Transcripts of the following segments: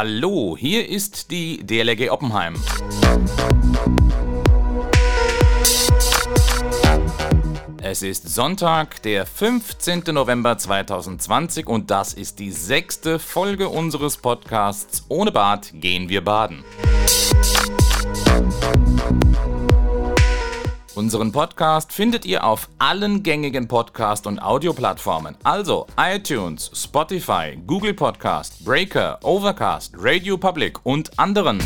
Hallo, hier ist die DLRG Oppenheim. Es ist Sonntag, der 15. November 2020 und das ist die sechste Folge unseres Podcasts Ohne Bad gehen wir baden. Unseren Podcast findet ihr auf allen gängigen Podcast- und Audioplattformen, also iTunes, Spotify, Google Podcast, Breaker, Overcast, Radio Public und anderen.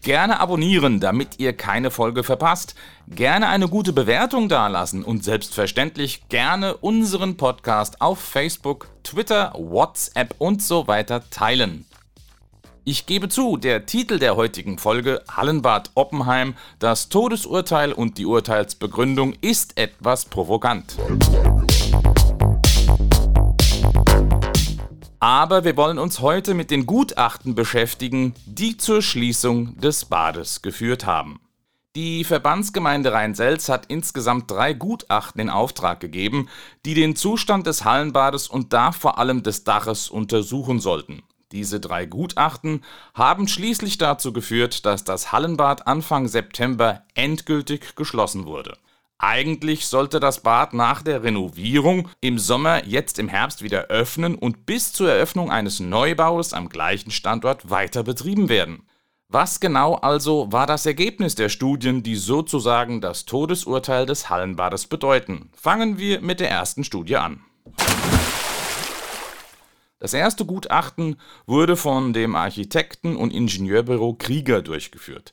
Gerne abonnieren, damit ihr keine Folge verpasst. Gerne eine gute Bewertung dalassen und selbstverständlich gerne unseren Podcast auf Facebook, Twitter, WhatsApp und so weiter teilen. Ich gebe zu, der Titel der heutigen Folge Hallenbad Oppenheim, das Todesurteil und die Urteilsbegründung ist etwas provokant. Aber wir wollen uns heute mit den Gutachten beschäftigen, die zur Schließung des Bades geführt haben. Die Verbandsgemeinde Rhein-Selz hat insgesamt drei Gutachten in Auftrag gegeben, die den Zustand des Hallenbades und da vor allem des Daches untersuchen sollten. Diese drei Gutachten haben schließlich dazu geführt, dass das Hallenbad Anfang September endgültig geschlossen wurde. Eigentlich sollte das Bad nach der Renovierung im Sommer jetzt im Herbst wieder öffnen und bis zur Eröffnung eines Neubaus am gleichen Standort weiter betrieben werden. Was genau also war das Ergebnis der Studien, die sozusagen das Todesurteil des Hallenbades bedeuten? Fangen wir mit der ersten Studie an. Das erste Gutachten wurde von dem Architekten- und Ingenieurbüro Krieger durchgeführt.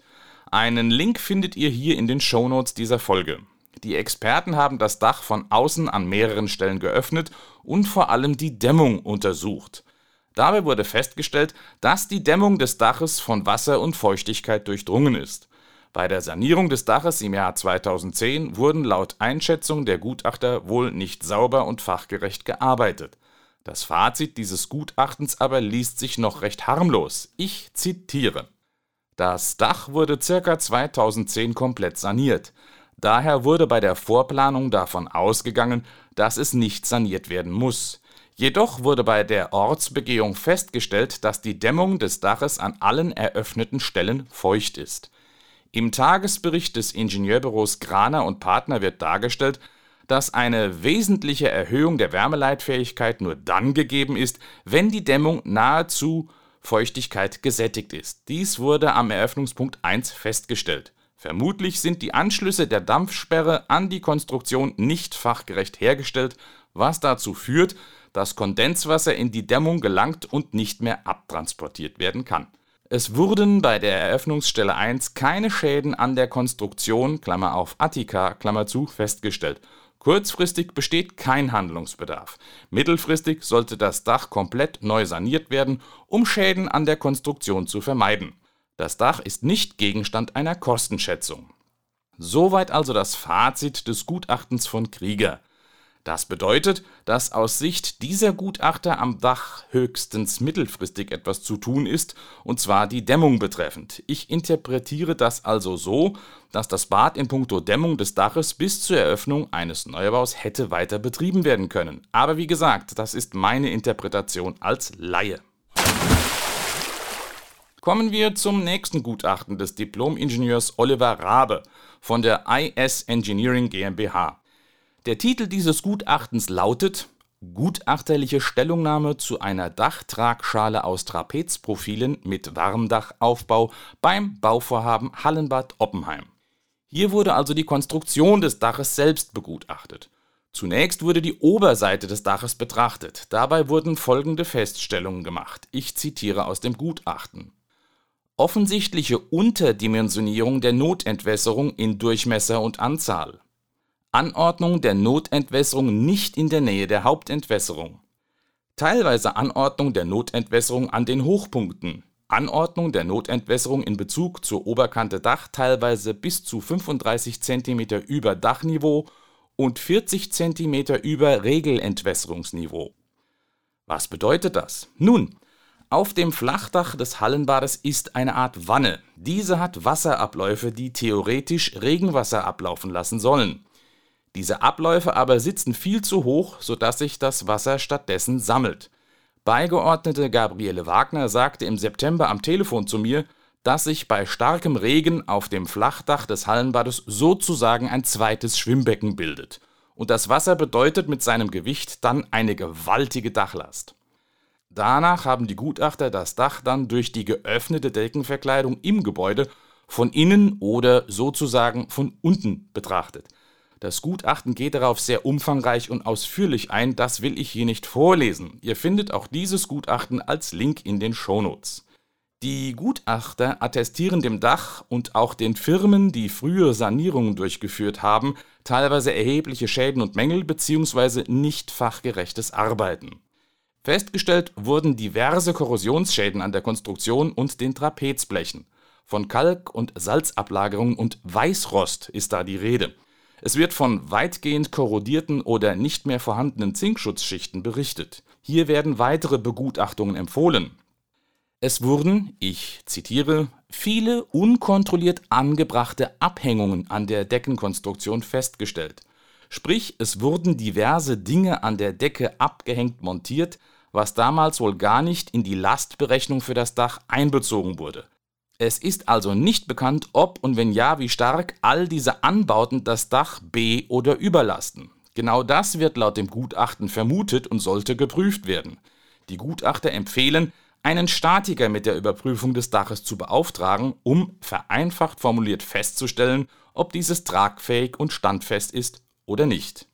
Einen Link findet ihr hier in den Shownotes dieser Folge. Die Experten haben das Dach von außen an mehreren Stellen geöffnet und vor allem die Dämmung untersucht. Dabei wurde festgestellt, dass die Dämmung des Daches von Wasser und Feuchtigkeit durchdrungen ist. Bei der Sanierung des Daches im Jahr 2010 wurden laut Einschätzung der Gutachter wohl nicht sauber und fachgerecht gearbeitet. Das Fazit dieses Gutachtens aber liest sich noch recht harmlos. Ich zitiere. Das Dach wurde ca. 2010 komplett saniert. Daher wurde bei der Vorplanung davon ausgegangen, dass es nicht saniert werden muss. Jedoch wurde bei der Ortsbegehung festgestellt, dass die Dämmung des Daches an allen eröffneten Stellen feucht ist. Im Tagesbericht des Ingenieurbüros Graner und Partner wird dargestellt, dass eine wesentliche Erhöhung der Wärmeleitfähigkeit nur dann gegeben ist, wenn die Dämmung nahezu Feuchtigkeit gesättigt ist. Dies wurde am Eröffnungspunkt 1 festgestellt. Vermutlich sind die Anschlüsse der Dampfsperre an die Konstruktion nicht fachgerecht hergestellt, was dazu führt, dass Kondenswasser in die Dämmung gelangt und nicht mehr abtransportiert werden kann. Es wurden bei der Eröffnungsstelle 1 keine Schäden an der Konstruktion, Klammer auf Attika, Klammer zu, festgestellt Kurzfristig besteht kein Handlungsbedarf. Mittelfristig sollte das Dach komplett neu saniert werden, um Schäden an der Konstruktion zu vermeiden. Das Dach ist nicht Gegenstand einer Kostenschätzung. Soweit also das Fazit des Gutachtens von Krieger. Das bedeutet, dass aus Sicht dieser Gutachter am Dach höchstens mittelfristig etwas zu tun ist, und zwar die Dämmung betreffend. Ich interpretiere das also so, dass das Bad in puncto Dämmung des Daches bis zur Eröffnung eines Neubaus hätte weiter betrieben werden können. Aber wie gesagt, das ist meine Interpretation als Laie. Kommen wir zum nächsten Gutachten des Diplom-Ingenieurs Oliver Rabe von der IS Engineering GmbH. Der Titel dieses Gutachtens lautet Gutachterliche Stellungnahme zu einer Dachtragschale aus Trapezprofilen mit Warmdachaufbau beim Bauvorhaben Hallenbad Oppenheim. Hier wurde also die Konstruktion des Daches selbst begutachtet. Zunächst wurde die Oberseite des Daches betrachtet. Dabei wurden folgende Feststellungen gemacht. Ich zitiere aus dem Gutachten. Offensichtliche Unterdimensionierung der Notentwässerung in Durchmesser und Anzahl. Anordnung der Notentwässerung nicht in der Nähe der Hauptentwässerung. Teilweise Anordnung der Notentwässerung an den Hochpunkten. Anordnung der Notentwässerung in Bezug zur Oberkante Dach teilweise bis zu 35 cm über Dachniveau und 40 cm über Regelentwässerungsniveau. Was bedeutet das? Nun, auf dem Flachdach des Hallenbades ist eine Art Wanne. Diese hat Wasserabläufe, die theoretisch Regenwasser ablaufen lassen sollen. Diese Abläufe aber sitzen viel zu hoch, sodass sich das Wasser stattdessen sammelt. Beigeordnete Gabriele Wagner sagte im September am Telefon zu mir, dass sich bei starkem Regen auf dem Flachdach des Hallenbades sozusagen ein zweites Schwimmbecken bildet. Und das Wasser bedeutet mit seinem Gewicht dann eine gewaltige Dachlast. Danach haben die Gutachter das Dach dann durch die geöffnete Deckenverkleidung im Gebäude von innen oder sozusagen von unten betrachtet. Das Gutachten geht darauf sehr umfangreich und ausführlich ein, das will ich hier nicht vorlesen. Ihr findet auch dieses Gutachten als Link in den Shownotes. Die Gutachter attestieren dem Dach und auch den Firmen, die frühe Sanierungen durchgeführt haben, teilweise erhebliche Schäden und Mängel bzw. nicht fachgerechtes Arbeiten. Festgestellt wurden diverse Korrosionsschäden an der Konstruktion und den Trapezblechen. Von Kalk- und Salzablagerungen und Weißrost ist da die Rede. Es wird von weitgehend korrodierten oder nicht mehr vorhandenen Zinkschutzschichten berichtet. Hier werden weitere Begutachtungen empfohlen. Es wurden, ich zitiere, viele unkontrolliert angebrachte Abhängungen an der Deckenkonstruktion festgestellt. Sprich, es wurden diverse Dinge an der Decke abgehängt montiert, was damals wohl gar nicht in die Lastberechnung für das Dach einbezogen wurde. Es ist also nicht bekannt, ob und wenn ja, wie stark all diese Anbauten das Dach be- oder überlasten. Genau das wird laut dem Gutachten vermutet und sollte geprüft werden. Die Gutachter empfehlen, einen Statiker mit der Überprüfung des Daches zu beauftragen, um vereinfacht formuliert festzustellen, ob dieses tragfähig und standfest ist oder nicht.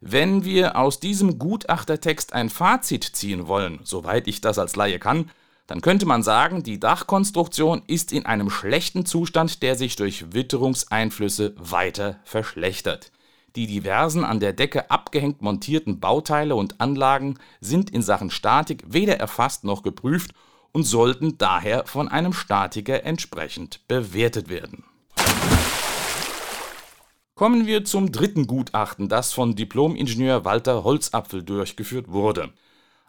Wenn wir aus diesem Gutachtertext ein Fazit ziehen wollen, soweit ich das als Laie kann, dann könnte man sagen, die Dachkonstruktion ist in einem schlechten Zustand, der sich durch Witterungseinflüsse weiter verschlechtert. Die diversen an der Decke abgehängt montierten Bauteile und Anlagen sind in Sachen Statik weder erfasst noch geprüft und sollten daher von einem Statiker entsprechend bewertet werden. Kommen wir zum dritten Gutachten, das von Diplomingenieur Walter Holzapfel durchgeführt wurde.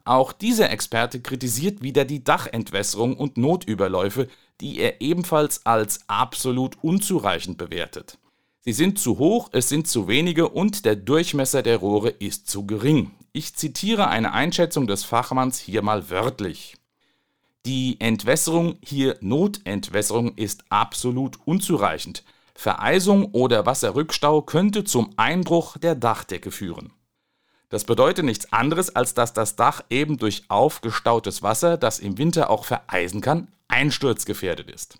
Auch dieser Experte kritisiert wieder die Dachentwässerung und Notüberläufe, die er ebenfalls als absolut unzureichend bewertet. Sie sind zu hoch, es sind zu wenige und der Durchmesser der Rohre ist zu gering. Ich zitiere eine Einschätzung des Fachmanns hier mal wörtlich. Die Entwässerung, hier Notentwässerung, ist absolut unzureichend. Vereisung oder Wasserrückstau könnte zum Einbruch der Dachdecke führen. Das bedeutet nichts anderes, als dass das Dach eben durch aufgestautes Wasser, das im Winter auch vereisen kann, einsturzgefährdet ist.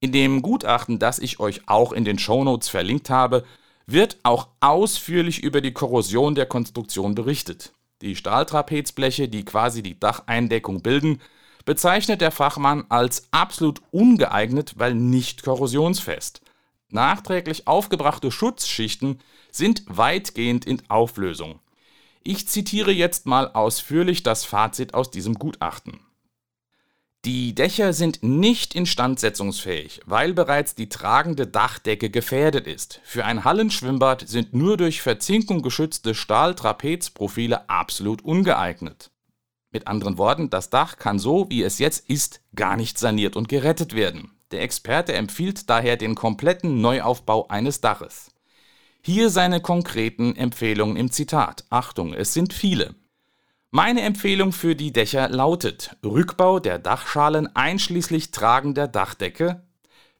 In dem Gutachten, das ich euch auch in den Shownotes verlinkt habe, wird auch ausführlich über die Korrosion der Konstruktion berichtet. Die Stahltrapezbleche, die quasi die Dacheindeckung bilden, bezeichnet der Fachmann als absolut ungeeignet, weil nicht korrosionsfest. Nachträglich aufgebrachte Schutzschichten sind weitgehend in Auflösung. Ich zitiere jetzt mal ausführlich das Fazit aus diesem Gutachten. Die Dächer sind nicht instandsetzungsfähig, weil bereits die tragende Dachdecke gefährdet ist. Für ein Hallenschwimmbad sind nur durch Verzinkung geschützte Stahltrapezprofile absolut ungeeignet. Mit anderen Worten, das Dach kann so, wie es jetzt ist, gar nicht saniert und gerettet werden. Der Experte empfiehlt daher den kompletten Neuaufbau eines Daches. Hier seine konkreten Empfehlungen im Zitat. Achtung, es sind viele. Meine Empfehlung für die Dächer lautet Rückbau der Dachschalen einschließlich tragender Dachdecke,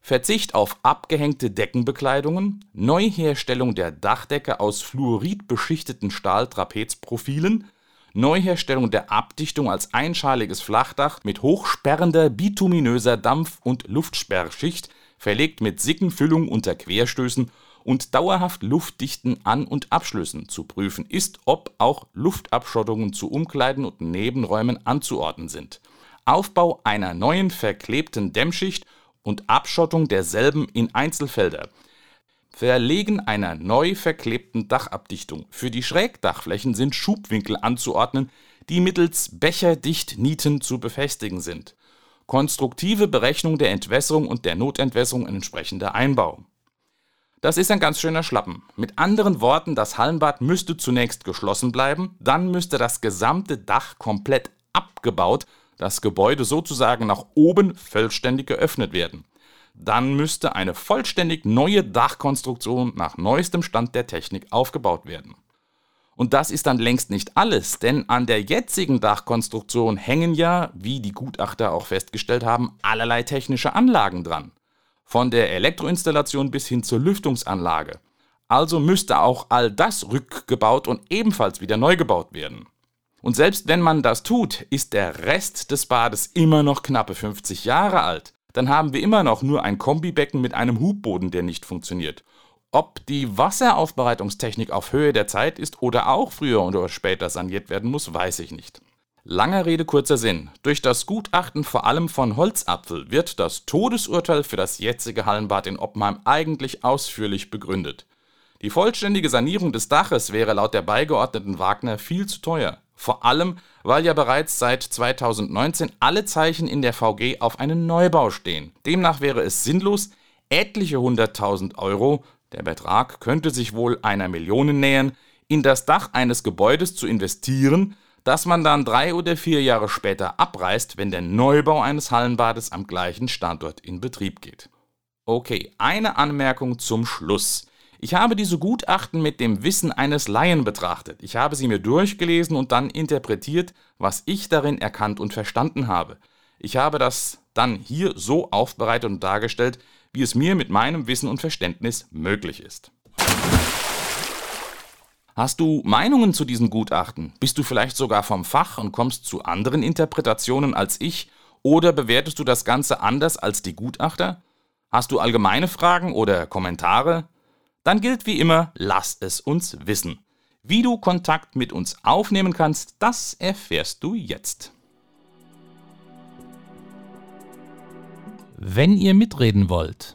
Verzicht auf abgehängte Deckenbekleidungen, Neuherstellung der Dachdecke aus fluoridbeschichteten Stahltrapezprofilen, Neuherstellung der Abdichtung als einschaliges Flachdach mit hochsperrender bituminöser Dampf- und Luftsperrschicht, verlegt mit Sickenfüllung unter Querstößen und dauerhaft luftdichten An- und Abschlüssen zu prüfen ist, ob auch Luftabschottungen zu Umkleiden und Nebenräumen anzuordnen sind. Aufbau einer neuen verklebten Dämmschicht und Abschottung derselben in Einzelfelder – Verlegen einer neu verklebten Dachabdichtung. Für die Schrägdachflächen sind Schubwinkel anzuordnen, die mittels Becherdichtnieten zu befestigen sind. Konstruktive Berechnung der Entwässerung und der Notentwässerung entsprechender Einbau. Das ist ein ganz schöner Schlappen. Mit anderen Worten, das Hallenbad müsste zunächst geschlossen bleiben, dann müsste das gesamte Dach komplett abgebaut, das Gebäude sozusagen nach oben vollständig geöffnet werden. dann müsste eine vollständig neue Dachkonstruktion nach neuestem Stand der Technik aufgebaut werden. Und das ist dann längst nicht alles, denn an der jetzigen Dachkonstruktion hängen ja, wie die Gutachter auch festgestellt haben, allerlei technische Anlagen dran. Von der Elektroinstallation bis hin zur Lüftungsanlage. Also müsste auch all das rückgebaut und ebenfalls wieder neu gebaut werden. Und selbst wenn man das tut, ist der Rest des Bades immer noch knappe 50 Jahre alt. Dann haben wir immer noch nur ein Kombibecken mit einem Hubboden, der nicht funktioniert. Ob die Wasseraufbereitungstechnik auf Höhe der Zeit ist oder auch früher oder später saniert werden muss, weiß ich nicht. Langer Rede, kurzer Sinn. Durch das Gutachten vor allem von Holzapfel wird das Todesurteil für das jetzige Hallenbad in Oppenheim eigentlich ausführlich begründet. Die vollständige Sanierung des Daches wäre laut der Beigeordneten Wagner viel zu teuer. Vor allem, weil ja bereits seit 2019 alle Zeichen in der VG auf einen Neubau stehen. Demnach wäre es sinnlos, etliche hunderttausend Euro der Betrag könnte sich wohl einer Million nähern, in das Dach eines Gebäudes zu investieren, das man dann drei oder vier Jahre später abreißt, wenn der Neubau eines Hallenbades am gleichen Standort in Betrieb geht. Okay, eine Anmerkung zum Schluss. Ich habe diese Gutachten mit dem Wissen eines Laien betrachtet. Ich habe sie mir durchgelesen und dann interpretiert, was ich darin erkannt und verstanden habe. Ich habe das dann hier so aufbereitet und dargestellt, wie es mir mit meinem Wissen und Verständnis möglich ist. Hast du Meinungen zu diesen Gutachten? Bist du vielleicht sogar vom Fach und kommst zu anderen Interpretationen als ich? Oder bewertest du das Ganze anders als die Gutachter? Hast du allgemeine Fragen oder Kommentare? Dann gilt wie immer, lass es uns wissen. Wie du Kontakt mit uns aufnehmen kannst, das erfährst du jetzt. Wenn ihr mitreden wollt,